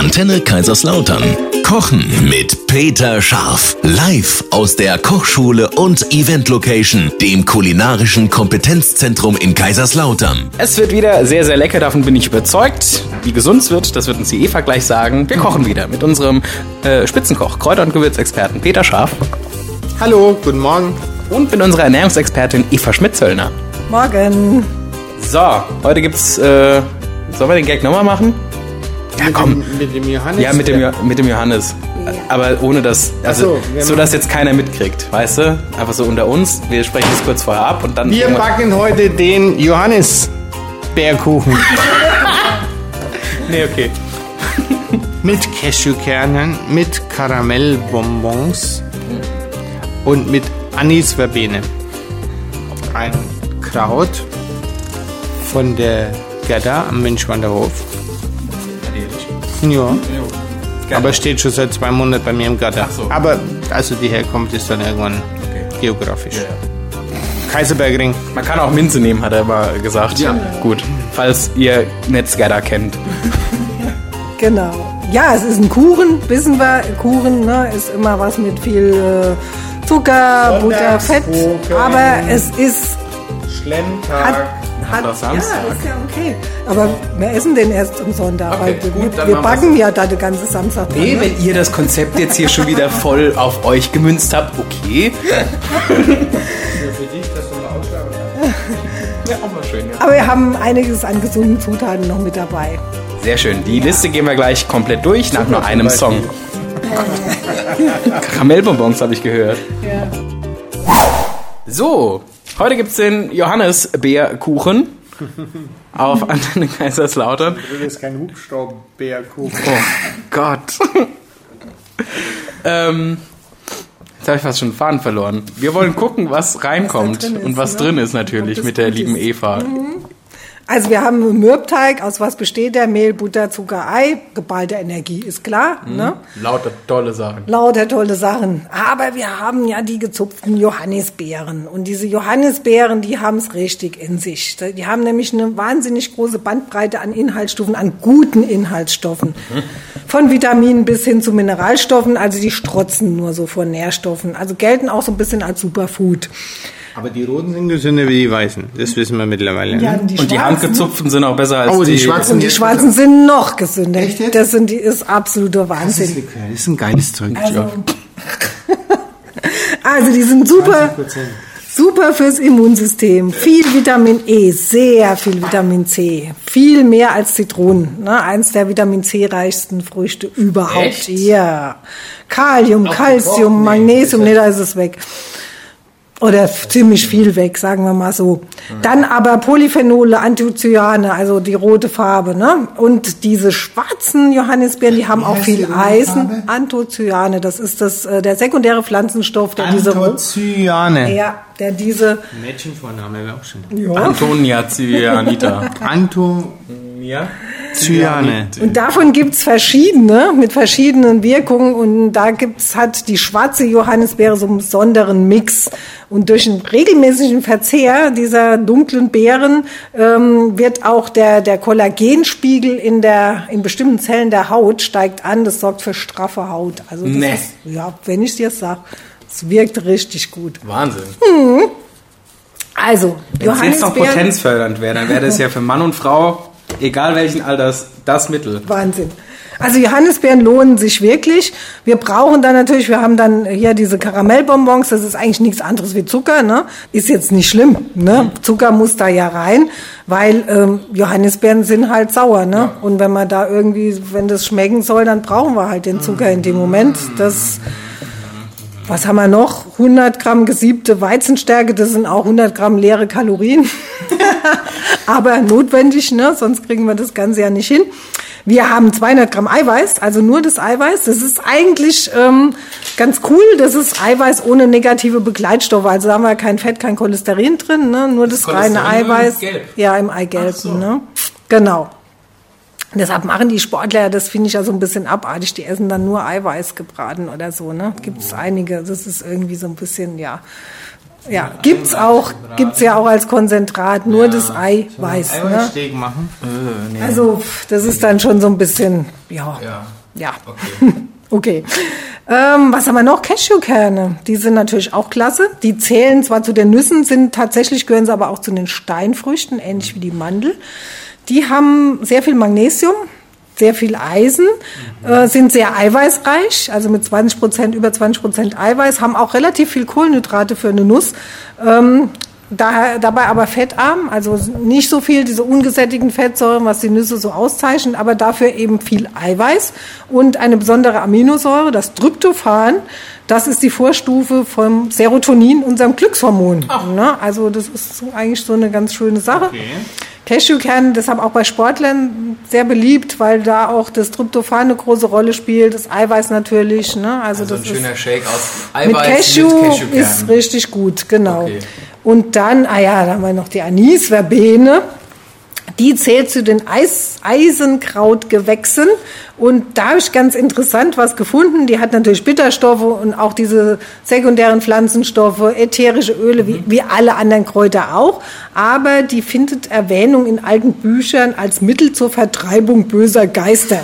Antenne Kaiserslautern. Kochen mit Peter Scharf. Live aus der Kochschule und Event Location, dem kulinarischen Kompetenzzentrum in Kaiserslautern. Es wird wieder sehr, sehr lecker, davon bin ich überzeugt. Wie gesund es wird, das wird uns die Eva gleich sagen. Wir kochen wieder mit unserem äh, Spitzenkoch, Kräuter- und Gewürzexperten Peter Scharf Hallo, guten Morgen. und mit unserer Ernährungsexpertin Eva Schmidt-Zöllner. Morgen. So, heute gibt's, äh, sollen wir den Gag nochmal machen? Ja, komm. Mit dem Johannes. Ja, mit dem, Jo- mit dem Johannes. Aber ohne das, also so, so, dass jetzt keiner mitkriegt, weißt du? Einfach so unter uns. Wir sprechen das kurz vorher ab und dann. Wir backen heute den Johannisbeerkuchen Nee, okay. mit Cashewkernen, mit Karamellbonbons und mit Anisverbene. Ein Kraut von der Gerda am Münchwanderhof. Ja. Aber steht schon seit zwei Monaten bei mir im Garten. so. Aber also die Herkunft ist dann irgendwann geografisch. Kaiserbergring. Man kann auch Minze nehmen, hat er mal gesagt. Ja. Gut. Falls ihr Netzgerda kennt. Genau. Ja, es ist ein Kuchen, wissen wir. Kuchen ne, ist immer was mit viel äh, Zucker, Butter, Fett. Aber es ist. Schlemmtag. Hat, hat, doch ja, Samstag. ist ja okay. Aber wir essen den erst am Sonntag. Okay, weil gut, wir, wir backen ja da den ganzen Samstag. dran, Nee, ne? wenn ihr das Konzept jetzt hier schon wieder voll auf euch gemünzt habt, okay. Für dich, dass du mal ausschlagen Ja, auch mal schön, ja. Aber wir haben einiges an gesunden Zutaten noch mit dabei. Sehr schön. Die Liste gehen wir gleich komplett durch, nach nur einem Song. Karamellbonbons habe ich gehört. So, heute gibt's den Johannisbeerkuchen auf Antenne Kaiserslautern. Das ist kein Hubstaubbeerkuchen. Oh Gott. ähm, jetzt habe ich fast schon den Faden verloren. Wir wollen gucken, was reinkommt drin ist, und was ne? drin ist natürlich mit der lieben ist. Eva. Also wir haben Mürbteig. Aus was besteht der? Mehl, Butter, Zucker, Ei. Geballte Energie, ist klar. Ne? Lauter tolle Sachen. Lauter tolle Sachen. Aber wir haben ja die gezupften Johannisbeeren. Und diese Johannisbeeren, die haben es richtig in sich. Die haben nämlich eine wahnsinnig große Bandbreite an Inhaltsstoffen, an guten Inhaltsstoffen. Von Vitaminen bis hin zu Mineralstoffen. Also die strotzen nur so vor Nährstoffen. Also gelten auch so ein bisschen als Superfood. Aber die roten sind gesünder wie die weißen. Das wissen wir mittlerweile. ne? Und die handgezupften sind auch besser als Oh, die die schwarzen- Und die Schwarzen sind noch gesünder. Echt jetzt? Das sind die ist absoluter Das ist, Wahnsinn. Das ist ein geiles Zeug. Also die sind super, 20%. super fürs Immunsystem. Viel Vitamin E, sehr viel Vitamin C, viel mehr als Zitronen. Ne? Eins der Vitamin C reichsten Früchte überhaupt. Echt? Ja. Kalium, Calcium, Magnesium, nee, da ist es weg. Oder ziemlich viel weg, sagen wir mal so. Dann aber Polyphenole, Anthocyane, also die rote Farbe, ne? Und diese schwarzen Johannisbeeren, die haben auch heißt viel Eisen. Anthocyane, das ist das, äh, der sekundäre Pflanzenstoff, der diese, Anthocyane. ja, der diese, Mädchenvorname wäre auch schön. ja. Antonia Cyanita. Anthocyane. Ja? Und davon gibt's verschiedene, mit verschiedenen Wirkungen. Und da gibt's, hat die schwarze Johannisbeere so einen besonderen Mix. Und durch einen regelmäßigen Verzehr dieser dunklen Beeren ähm, wird auch der, der Kollagenspiegel in, der, in bestimmten Zellen der Haut steigt an. Das sorgt für straffe Haut. Also das Nee. ist, ja, wenn ich dir sag, es wirkt richtig gut. Wahnsinn. Also, Wenn es jetzt noch potenzfördernd wäre, dann wäre das ja für Mann und Frau, egal welchen Alters, das Mittel. Wahnsinn. Also Johannisbeeren lohnen sich wirklich. Wir brauchen dann natürlich, wir haben dann hier diese Karamellbonbons, das ist eigentlich nichts anderes wie Zucker, ne? Ist jetzt nicht schlimm, ne? Zucker muss da ja rein, weil ähm, Johannisbeeren sind halt sauer, ne? Und wenn man da irgendwie, wenn das schmecken soll, dann brauchen wir halt den Zucker in dem Moment. Das was haben wir noch? 100 Gramm gesiebte Weizenstärke, das sind auch 100 Gramm leere Kalorien. Aber notwendig, ne? sonst kriegen wir das Ganze ja nicht hin. Wir haben 200 Gramm Eiweiß, also nur das Eiweiß. Das ist eigentlich ähm, ganz cool. Das ist Eiweiß ohne negative Begleitstoffe. Also da haben wir kein Fett, kein Cholesterin drin, ne? nur das reine Cholesterin nur im Eiweiß. Gelb? Ja, im Eigelb. So. Ne? Genau. Deshalb machen die Sportler, das finde ich ja so ein bisschen abartig, die essen dann nur Eiweiß gebraten oder so, ne? Gibt es einige, das ist irgendwie so ein bisschen, ja, Ja, gibt's auch, gibt's ja auch als Konzentrat, nur das Eiweiß. Ne? Eiweißsteak machen. Also, pff, das ist dann schon so ein bisschen, ja. Ja. Ja. Okay. Ähm, was haben wir noch? Cashewkerne. Die sind natürlich auch klasse. Die zählen zwar zu den Nüssen, sind tatsächlich gehören sie aber auch zu den Steinfrüchten, ähnlich wie die Mandel. Die haben sehr viel Magnesium, sehr viel Eisen, äh, sind sehr eiweißreich, also mit 20 Prozent, über 20 Prozent Eiweiß, haben auch relativ viel Kohlenhydrate für eine Nuss. Ähm, Daher, dabei aber fettarm, also nicht so viel diese ungesättigten Fettsäuren, was die Nüsse so auszeichnet, aber dafür eben viel Eiweiß und eine besondere Aminosäure, das Tryptophan. Das ist die Vorstufe vom Serotonin, unserem Glückshormon. Ne? Also das ist so eigentlich so eine ganz schöne Sache. Cashewkerne, deshalb auch bei Sportlern sehr beliebt, weil da auch das Tryptophan eine große Rolle spielt, das Eiweiß natürlich. Ne? Also, Also das ein ist schöner Shake aus mit Eiweiß Cashew, mit ist Cashewkernen. richtig gut, genau. Okay. Und dann, ah ja, da haben wir noch die Anisverbene. Die zählt zu den Eis Eisenkrautgewächsen. Und da habe ich ganz interessant was gefunden. Die hat natürlich Bitterstoffe und auch diese sekundären Pflanzenstoffe, ätherische Öle, wie, wie alle anderen Kräuter auch. Aber die findet Erwähnung in alten Büchern als Mittel zur Vertreibung böser Geister.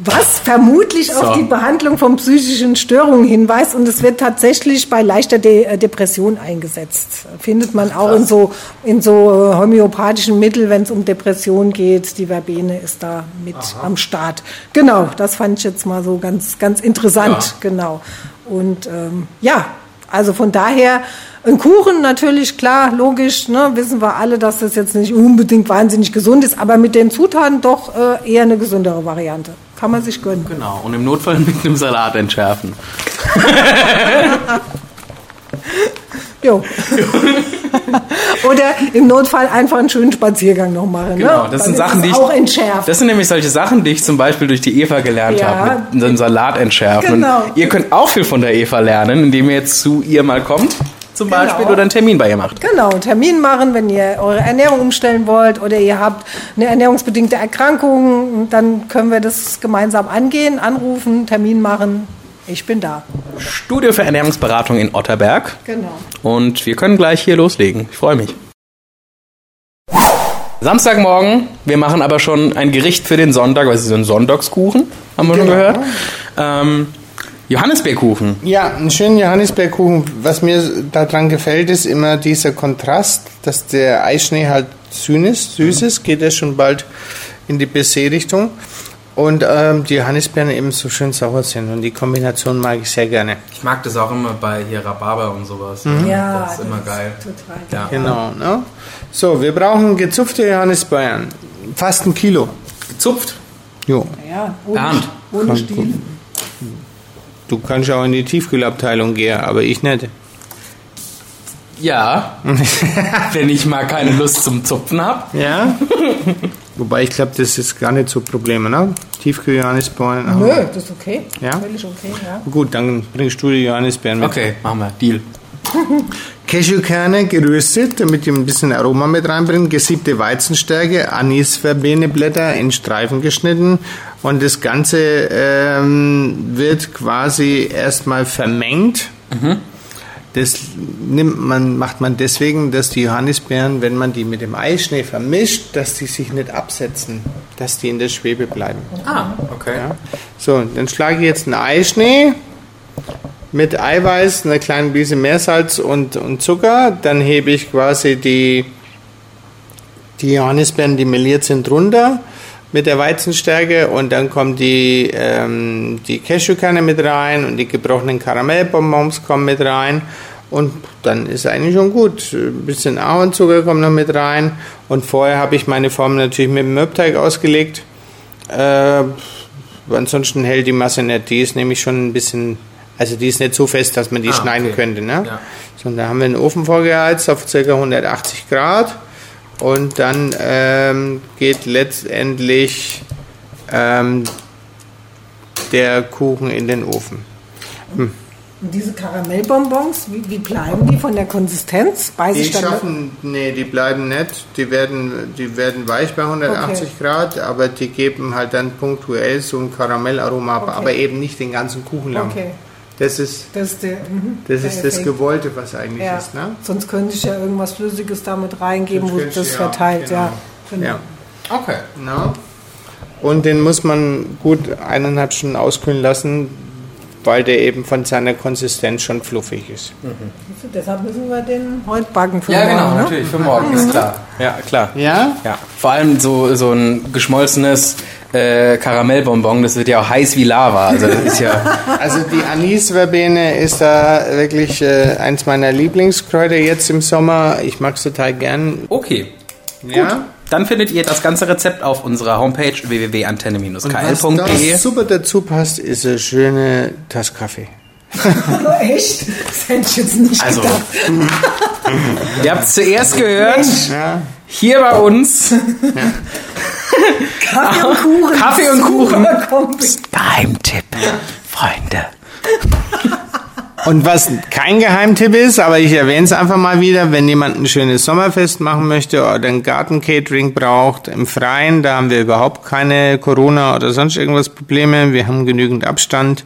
Was vermutlich auf So. die Behandlung von psychischen Störungen hinweist und es wird tatsächlich bei leichter De äh, Depression eingesetzt. Findet man auch in so, in so homöopathischen Mitteln, wenn es um Depression geht. Die Verbene ist da mit am Start. Genau, das fand ich jetzt mal so ganz, ganz interessant. Ja. Genau. Und ähm, ja, also von daher ein Kuchen natürlich, klar, logisch, ne, wissen wir alle, dass das jetzt nicht unbedingt wahnsinnig gesund ist, aber mit den Zutaten doch äh, eher eine gesündere Variante. Kann man sich gönnen. Genau, und im Notfall mit einem Salat entschärfen. Jo. Oder im Notfall einfach einen schönen Spaziergang noch machen. Genau, ne? das sind Sachen, die ich. auch entschärft. Das sind nämlich solche Sachen, die ich zum Beispiel durch die Eva gelernt Ja. habe, mit einem Salat entschärfen. Genau. Und ihr könnt auch viel von der Eva lernen, indem ihr jetzt zu ihr mal kommt, zum Genau. Beispiel, oder einen Termin bei ihr macht. Genau, einen Termin machen, wenn ihr eure Ernährung umstellen wollt oder ihr habt eine ernährungsbedingte Erkrankung, dann können wir das gemeinsam angehen, anrufen, Termin machen. Ich bin da. Studio für Ernährungsberatung in Otterberg. Genau. Und wir können gleich hier loslegen. Ich freue mich. Samstagmorgen, wir machen aber schon ein Gericht für den Sonntag, was ist so ein Sonntagskuchen, haben wir schon Genau. gehört. Ähm, Johannisbeerkuchen. Ja, einen schönen Johannisbeerkuchen. Was mir daran gefällt, ist immer dieser Kontrast, dass der Eischnee halt süß ist, süß ist geht er schon bald in die Baiser-Richtung. Und ähm, die Johannisbeeren eben so schön sauer sind. Und die Kombination mag ich sehr gerne. Ich mag das auch immer bei hier Rhabarber und sowas. Ja, das ist immer geil. Total. Ja. Genau, ne? So, wir brauchen gezupfte Johannisbeeren. Fast ein Kilo. Gezupft. Jo. Ja, ohne, ohne Stiel. Du kannst auch in die Tiefkühlabteilung gehen, aber ich nicht. Ja, wenn ich mal keine Lust zum Zupfen habe. Ja? Wobei ich glaube, das ist gar nicht so Probleme, ne? Tiefkühl-Johannisbeeren. Nö, das ist okay. Ja? Völlig okay, ja. Gut, dann bringst du die Johannisbeeren mit. Okay, machen wir. Deal. Cashewkerne geröstet, damit die ein bisschen Aroma mit reinbringen. Gesiebte Weizenstärke, Anisverbeneblätter in Streifen geschnitten. Und das Ganze ähm, wird quasi erstmal vermengt. Das nimmt man, macht man deswegen, dass die Johannisbeeren, wenn man die mit dem Eischnee vermischt, dass die sich nicht absetzen, dass die in der Schwebe bleiben. Ah, okay. Ja. So, dann schlage ich jetzt einen Eischnee mit Eiweiß, einer kleinen Biese Meersalz und, und Zucker. Dann hebe ich quasi die, die Johannisbeeren, die meliert sind, runter mit der Weizenstärke und dann kommen die, ähm, die Cashewkerne mit rein und die gebrochenen Karamellbonbons kommen mit rein und dann ist eigentlich schon gut. Ein bisschen Ahornzucker kommt noch mit rein und vorher habe ich meine Form natürlich mit dem Mürbteig ausgelegt. Äh, ansonsten hält die Masse nicht. Die ist nämlich schon ein bisschen, also die ist nicht so fest, dass man die Ah, schneiden okay. könnte. Ne? Ja. So, und da haben wir den Ofen vorgeheizt auf ca. 180 Grad und dann ähm, geht letztendlich ähm, der Kuchen in den Ofen. Und diese Karamellbonbons, wie, wie bleiben die von der Konsistenz? Beiß Die schaffen, nee, die bleiben nicht. Die werden, die werden weich bei 180 Okay. Grad, aber die geben halt dann punktuell so ein Karamellaroma Okay. aber eben nicht den ganzen Kuchen lang. Okay. Das ist Das ist, der, mhm, das, ist das. Gewollte, was eigentlich Ja. ist. Ne? Sonst könnte ich ja irgendwas Flüssiges damit reingeben, Sonst wo könntest das ja, verteilt. Ja, genau. genau. Ja. Okay. Na? Und den muss man gut eineinhalb Stunden auskühlen lassen, weil der eben von seiner Konsistenz schon fluffig ist. Deshalb müssen wir den heute backen für Ja, morgen. genau, ne? natürlich, für morgen, ist klar. Ja, klar. Ja? Ja, vor allem so, so ein geschmolzenes äh, Karamellbonbon, das wird ja auch heiß wie Lava. Also das ist ja. Also die Anisverbene ist da wirklich äh, eins meiner Lieblingskräuter jetzt im Sommer. Ich mag es total gern. Okay. Ja? Dann findet ihr das ganze Rezept auf unserer Homepage Was www.antenne-kl.de. da super dazu passt, ist eine schöne Tasse Kaffee. Echt? Das hätte ich jetzt nicht Also, gedacht. ihr habt es zuerst gehört, Ja. hier bei uns. Kaffee und Kuchen. Kaffee und Kuchen. Geheimtipp, Freunde. Und was kein Geheimtipp ist, aber ich erwähne es einfach mal wieder, wenn jemand ein schönes Sommerfest machen möchte oder ein Gartencatering braucht im Freien, da haben wir überhaupt keine Corona oder sonst irgendwas Probleme. Wir haben genügend Abstand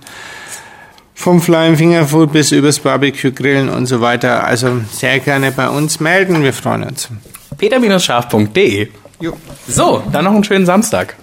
vom Flying Fingerfood bis übers Barbecue Grillen und so weiter. Also sehr gerne bei uns melden, wir freuen uns. peter-scharf.de. Jo. So, dann noch einen schönen Samstag.